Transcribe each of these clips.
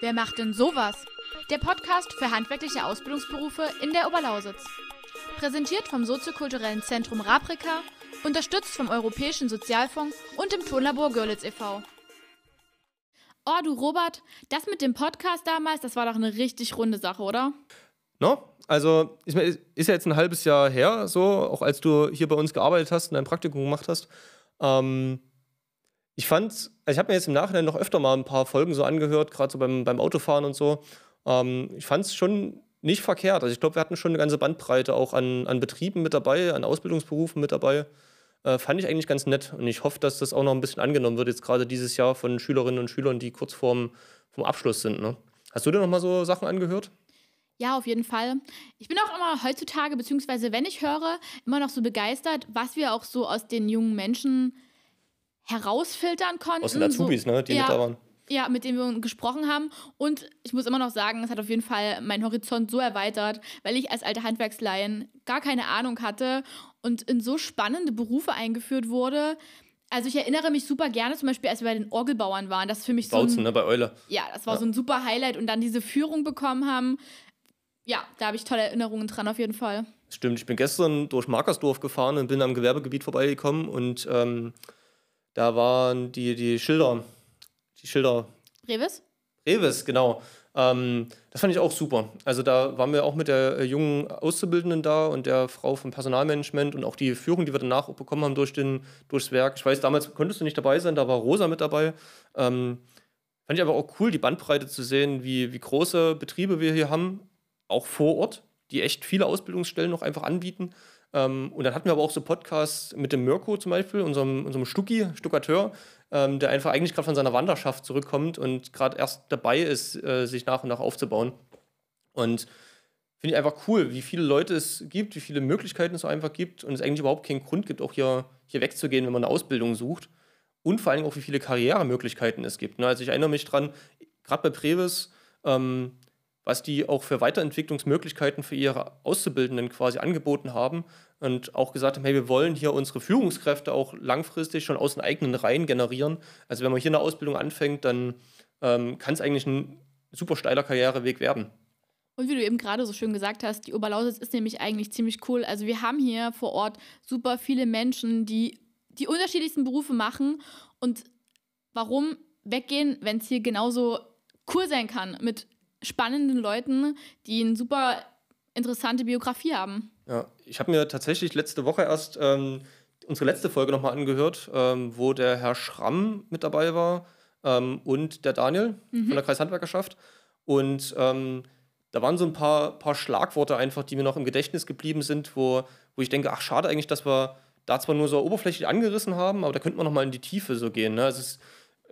Wer macht denn sowas? Der Podcast für handwerkliche Ausbildungsberufe in der Oberlausitz. Präsentiert vom soziokulturellen Zentrum Raprika, unterstützt vom Europäischen Sozialfonds und dem Tonlabor Görlitz e.V. Oh, du Robert, das mit dem Podcast damals, das war doch eine richtig runde Sache, oder? No? Also, ist, ist ja jetzt ein halbes Jahr her, so, auch als du hier bei uns gearbeitet hast und dein Praktikum gemacht hast. Ähm, ich fand, also ich habe mir jetzt im Nachhinein noch öfter mal ein paar Folgen so angehört, gerade so beim, beim Autofahren und so. Ähm, ich fand es schon nicht verkehrt. Also ich glaube, wir hatten schon eine ganze Bandbreite auch an, an Betrieben mit dabei, an Ausbildungsberufen mit dabei. Äh, fand ich eigentlich ganz nett. Und ich hoffe, dass das auch noch ein bisschen angenommen wird, jetzt gerade dieses Jahr von Schülerinnen und Schülern, die kurz vorm, vorm Abschluss sind. Ne? Hast du dir noch mal so Sachen angehört? Ja, auf jeden Fall. Ich bin auch immer heutzutage, beziehungsweise wenn ich höre, immer noch so begeistert, was wir auch so aus den jungen Menschen herausfiltern konnten. Aus den Azubis, so, ne, die ja, mit da waren. Ja, mit denen wir gesprochen haben. Und ich muss immer noch sagen, es hat auf jeden Fall meinen Horizont so erweitert, weil ich als alte Handwerksleien gar keine Ahnung hatte und in so spannende Berufe eingeführt wurde. Also ich erinnere mich super gerne, zum Beispiel, als wir bei den Orgelbauern waren. Das für mich so. Bautzen, ne, bei Euler. Ja, das war ja. so ein super Highlight und dann diese Führung bekommen haben. Ja, da habe ich tolle Erinnerungen dran, auf jeden Fall. Stimmt, ich bin gestern durch Markersdorf gefahren und bin am Gewerbegebiet vorbeigekommen und ähm, da waren die, die Schilder, die Schilder. Revis? Revis, genau. Ähm, das fand ich auch super. Also da waren wir auch mit der äh, jungen Auszubildenden da und der Frau vom Personalmanagement und auch die Führung, die wir danach bekommen haben durch den, durchs Werk. Ich weiß, damals konntest du nicht dabei sein, da war Rosa mit dabei. Ähm, fand ich aber auch cool, die Bandbreite zu sehen, wie, wie große Betriebe wir hier haben, auch vor Ort, die echt viele Ausbildungsstellen noch einfach anbieten. Ähm, und dann hatten wir aber auch so Podcasts mit dem Mirko zum Beispiel, unserem, unserem Stucki, Stuckateur, ähm, der einfach eigentlich gerade von seiner Wanderschaft zurückkommt und gerade erst dabei ist, äh, sich nach und nach aufzubauen. Und finde ich einfach cool, wie viele Leute es gibt, wie viele Möglichkeiten es einfach gibt und es eigentlich überhaupt keinen Grund gibt, auch hier, hier wegzugehen, wenn man eine Ausbildung sucht. Und vor allem auch, wie viele Karrieremöglichkeiten es gibt. Ne? Also ich erinnere mich dran, gerade bei Previs, ähm, was die auch für Weiterentwicklungsmöglichkeiten für ihre Auszubildenden quasi angeboten haben und auch gesagt haben, hey, wir wollen hier unsere Führungskräfte auch langfristig schon aus den eigenen Reihen generieren. Also wenn man hier eine Ausbildung anfängt, dann ähm, kann es eigentlich ein super steiler Karriereweg werden. Und wie du eben gerade so schön gesagt hast, die Oberlausitz ist nämlich eigentlich ziemlich cool. Also wir haben hier vor Ort super viele Menschen, die die unterschiedlichsten Berufe machen. Und warum weggehen, wenn es hier genauso cool sein kann mit spannenden Leuten, die eine super interessante Biografie haben. Ja, ich habe mir tatsächlich letzte Woche erst ähm, unsere letzte Folge nochmal angehört, ähm, wo der Herr Schramm mit dabei war ähm, und der Daniel mhm. von der Kreishandwerkerschaft. Und ähm, da waren so ein paar, paar Schlagworte einfach, die mir noch im Gedächtnis geblieben sind, wo, wo ich denke, ach schade eigentlich, dass wir da zwar nur so oberflächlich angerissen haben, aber da könnte man noch mal in die Tiefe so gehen. Ne? Also es ist,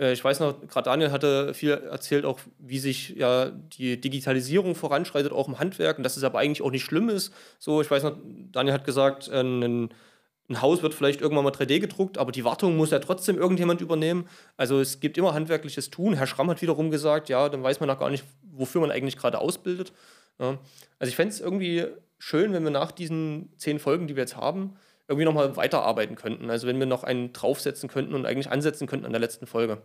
ich weiß noch, gerade Daniel hatte viel erzählt, auch wie sich ja die Digitalisierung voranschreitet, auch im Handwerk, und dass es aber eigentlich auch nicht schlimm ist. So, ich weiß noch, Daniel hat gesagt, äh, ein, ein Haus wird vielleicht irgendwann mal 3D gedruckt, aber die Wartung muss ja trotzdem irgendjemand übernehmen. Also es gibt immer handwerkliches Tun. Herr Schramm hat wiederum gesagt, ja, dann weiß man auch gar nicht, wofür man eigentlich gerade ausbildet. Ja. Also ich fände es irgendwie schön, wenn wir nach diesen zehn Folgen, die wir jetzt haben, irgendwie nochmal weiterarbeiten könnten. Also wenn wir noch einen draufsetzen könnten und eigentlich ansetzen könnten an der letzten Folge.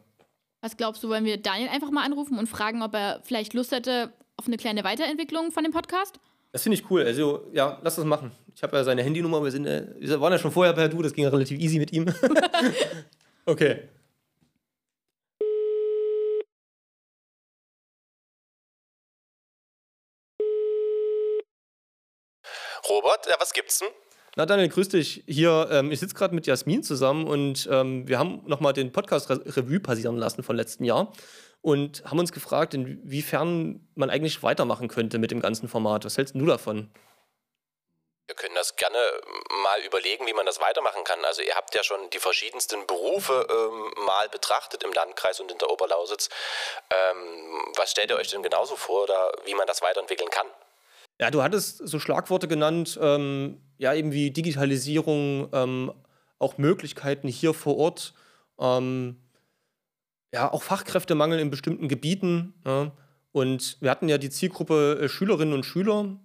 Was glaubst du, wollen wir Daniel einfach mal anrufen und fragen, ob er vielleicht Lust hätte auf eine kleine Weiterentwicklung von dem Podcast? Das finde ich cool. Also, ja, lass das machen. Ich habe ja seine Handynummer. Wir, sind, äh, wir waren ja schon vorher per Du, das ging ja relativ easy mit ihm. okay. Robert, ja, was gibt's denn? Na Daniel, grüß dich. Hier, ähm, ich sitze gerade mit Jasmin zusammen und ähm, wir haben nochmal den Podcast Revue passieren lassen von letzten Jahr und haben uns gefragt, inwiefern man eigentlich weitermachen könnte mit dem ganzen Format. Was hältst du davon? Wir können das gerne mal überlegen, wie man das weitermachen kann. Also ihr habt ja schon die verschiedensten Berufe ähm, mal betrachtet im Landkreis und in der Oberlausitz. Ähm, was stellt ihr euch denn genauso vor oder wie man das weiterentwickeln kann? Ja, du hattest so Schlagworte genannt, ähm, ja, eben wie Digitalisierung, ähm, auch Möglichkeiten hier vor Ort, ähm, ja, auch Fachkräftemangel in bestimmten Gebieten. Ja. Und wir hatten ja die Zielgruppe äh, Schülerinnen und Schüler.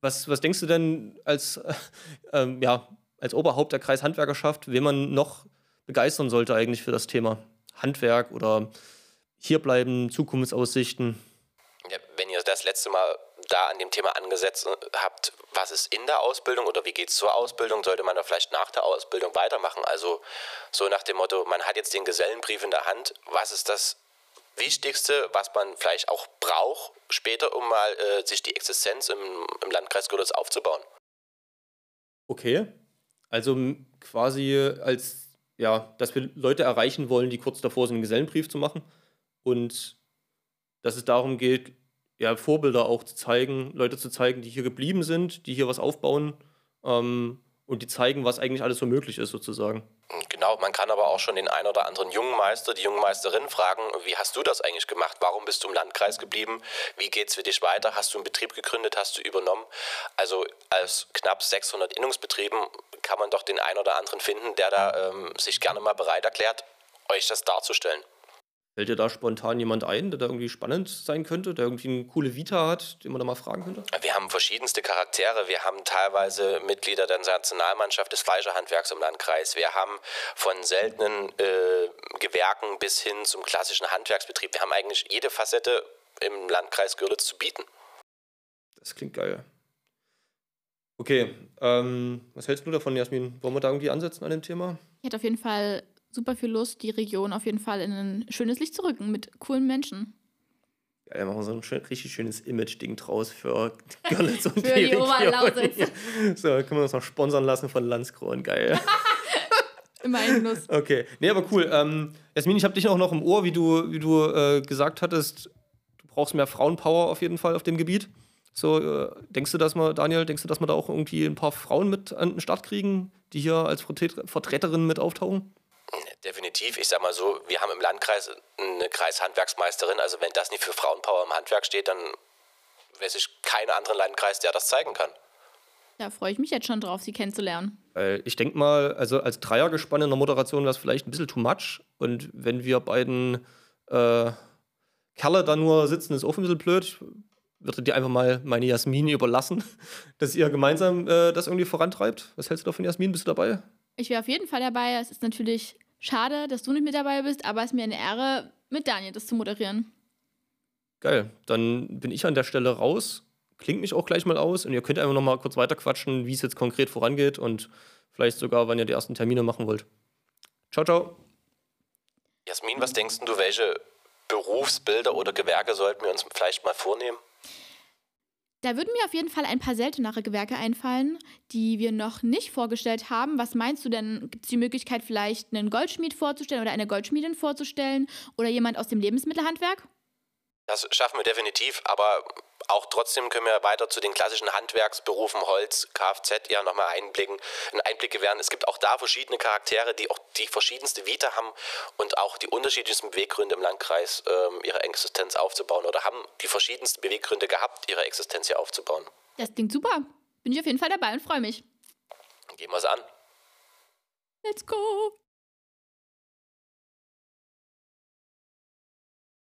was, was denkst du denn als, äh, ja, als Oberhaupt der Kreishandwerkerschaft, wen man noch begeistern sollte eigentlich für das Thema Handwerk oder hierbleiben, Zukunftsaussichten? Das letzte Mal da an dem Thema angesetzt habt, was ist in der Ausbildung oder wie geht es zur Ausbildung, sollte man da vielleicht nach der Ausbildung weitermachen? Also so nach dem Motto, man hat jetzt den Gesellenbrief in der Hand, was ist das Wichtigste, was man vielleicht auch braucht später, um mal äh, sich die Existenz im, im Landkreis Görlitz aufzubauen? Okay, also quasi als, ja, dass wir Leute erreichen wollen, die kurz davor sind, einen Gesellenbrief zu machen und dass es darum geht, ja, Vorbilder auch zu zeigen, Leute zu zeigen, die hier geblieben sind, die hier was aufbauen ähm, und die zeigen, was eigentlich alles so möglich ist, sozusagen. Genau, man kann aber auch schon den einen oder anderen jungen Meister, die junge Meisterin fragen, wie hast du das eigentlich gemacht? Warum bist du im Landkreis geblieben? Wie geht es für dich weiter? Hast du einen Betrieb gegründet? Hast du übernommen? Also als knapp 600 Innungsbetrieben kann man doch den einen oder anderen finden, der da ähm, sich gerne mal bereit erklärt, euch das darzustellen. Fällt dir da spontan jemand ein, der da irgendwie spannend sein könnte, der irgendwie eine coole Vita hat, den man da mal fragen könnte? Wir haben verschiedenste Charaktere. Wir haben teilweise Mitglieder der Nationalmannschaft des Fleischerhandwerks im Landkreis. Wir haben von seltenen äh, Gewerken bis hin zum klassischen Handwerksbetrieb. Wir haben eigentlich jede Facette im Landkreis Görlitz zu bieten. Das klingt geil. Okay, ähm, was hältst du davon, Jasmin? Wollen wir da irgendwie ansetzen an dem Thema? Ich hätte auf jeden Fall super viel Lust, die Region auf jeden Fall in ein schönes Licht zu rücken mit coolen Menschen. Ja, dann machen wir so ein schön, richtig schönes Image-Ding draus für Görlitz und für die, die Oberlausitz. So, können wir uns noch sponsern lassen von Landskron. Geil. Immer ein Genuss. Okay. Nee, aber cool. Ähm, Jasmin, ich habe dich auch noch im Ohr, wie du, wie du äh, gesagt hattest, du brauchst mehr Frauenpower auf jeden Fall auf dem Gebiet. So, äh, denkst du, dass wir, Daniel, denkst du, dass wir da auch irgendwie ein paar Frauen mit an den Start kriegen, die hier als Vertreterinnen mit auftauchen? Definitiv. Ich sag mal so, wir haben im Landkreis eine Kreishandwerksmeisterin. Also wenn das nicht für Frauenpower im Handwerk steht, dann weiß ich keinen anderen Landkreis, der das zeigen kann. Da freue ich mich jetzt schon drauf, sie kennenzulernen. ich denke mal, also als Dreiergespann in der Moderation wäre es vielleicht ein bisschen too much. Und wenn wir beiden äh, Kerle da nur sitzen, ist auch ein bisschen blöd. Ich würde dir einfach mal meine Jasmin überlassen, dass ihr gemeinsam äh, das irgendwie vorantreibt. Was hältst du davon, Jasmin? Bist du dabei? Ich wäre auf jeden Fall dabei. Es ist natürlich schade, dass du nicht mit dabei bist, aber es ist mir eine Ehre, mit Daniel das zu moderieren. Geil, dann bin ich an der Stelle raus. Klingt mich auch gleich mal aus und ihr könnt einfach noch mal kurz weiterquatschen, wie es jetzt konkret vorangeht und vielleicht sogar, wann ihr die ersten Termine machen wollt. Ciao, ciao. Jasmin, was denkst du, welche Berufsbilder oder Gewerke sollten wir uns vielleicht mal vornehmen? Da würden mir auf jeden Fall ein paar seltenere Gewerke einfallen, die wir noch nicht vorgestellt haben. Was meinst du denn? Gibt es die Möglichkeit, vielleicht einen Goldschmied vorzustellen oder eine Goldschmiedin vorzustellen oder jemand aus dem Lebensmittelhandwerk? Das schaffen wir definitiv, aber auch trotzdem können wir weiter zu den klassischen Handwerksberufen Holz, Kfz ja nochmal einblicken, einen Einblick gewähren. Es gibt auch da verschiedene Charaktere, die auch die verschiedenste Vita haben und auch die unterschiedlichsten Beweggründe im Landkreis, ähm, ihre Existenz aufzubauen oder haben die verschiedensten Beweggründe gehabt, ihre Existenz hier aufzubauen. Das klingt super. Bin ich auf jeden Fall dabei und freue mich. Gehen wir es an. Let's go!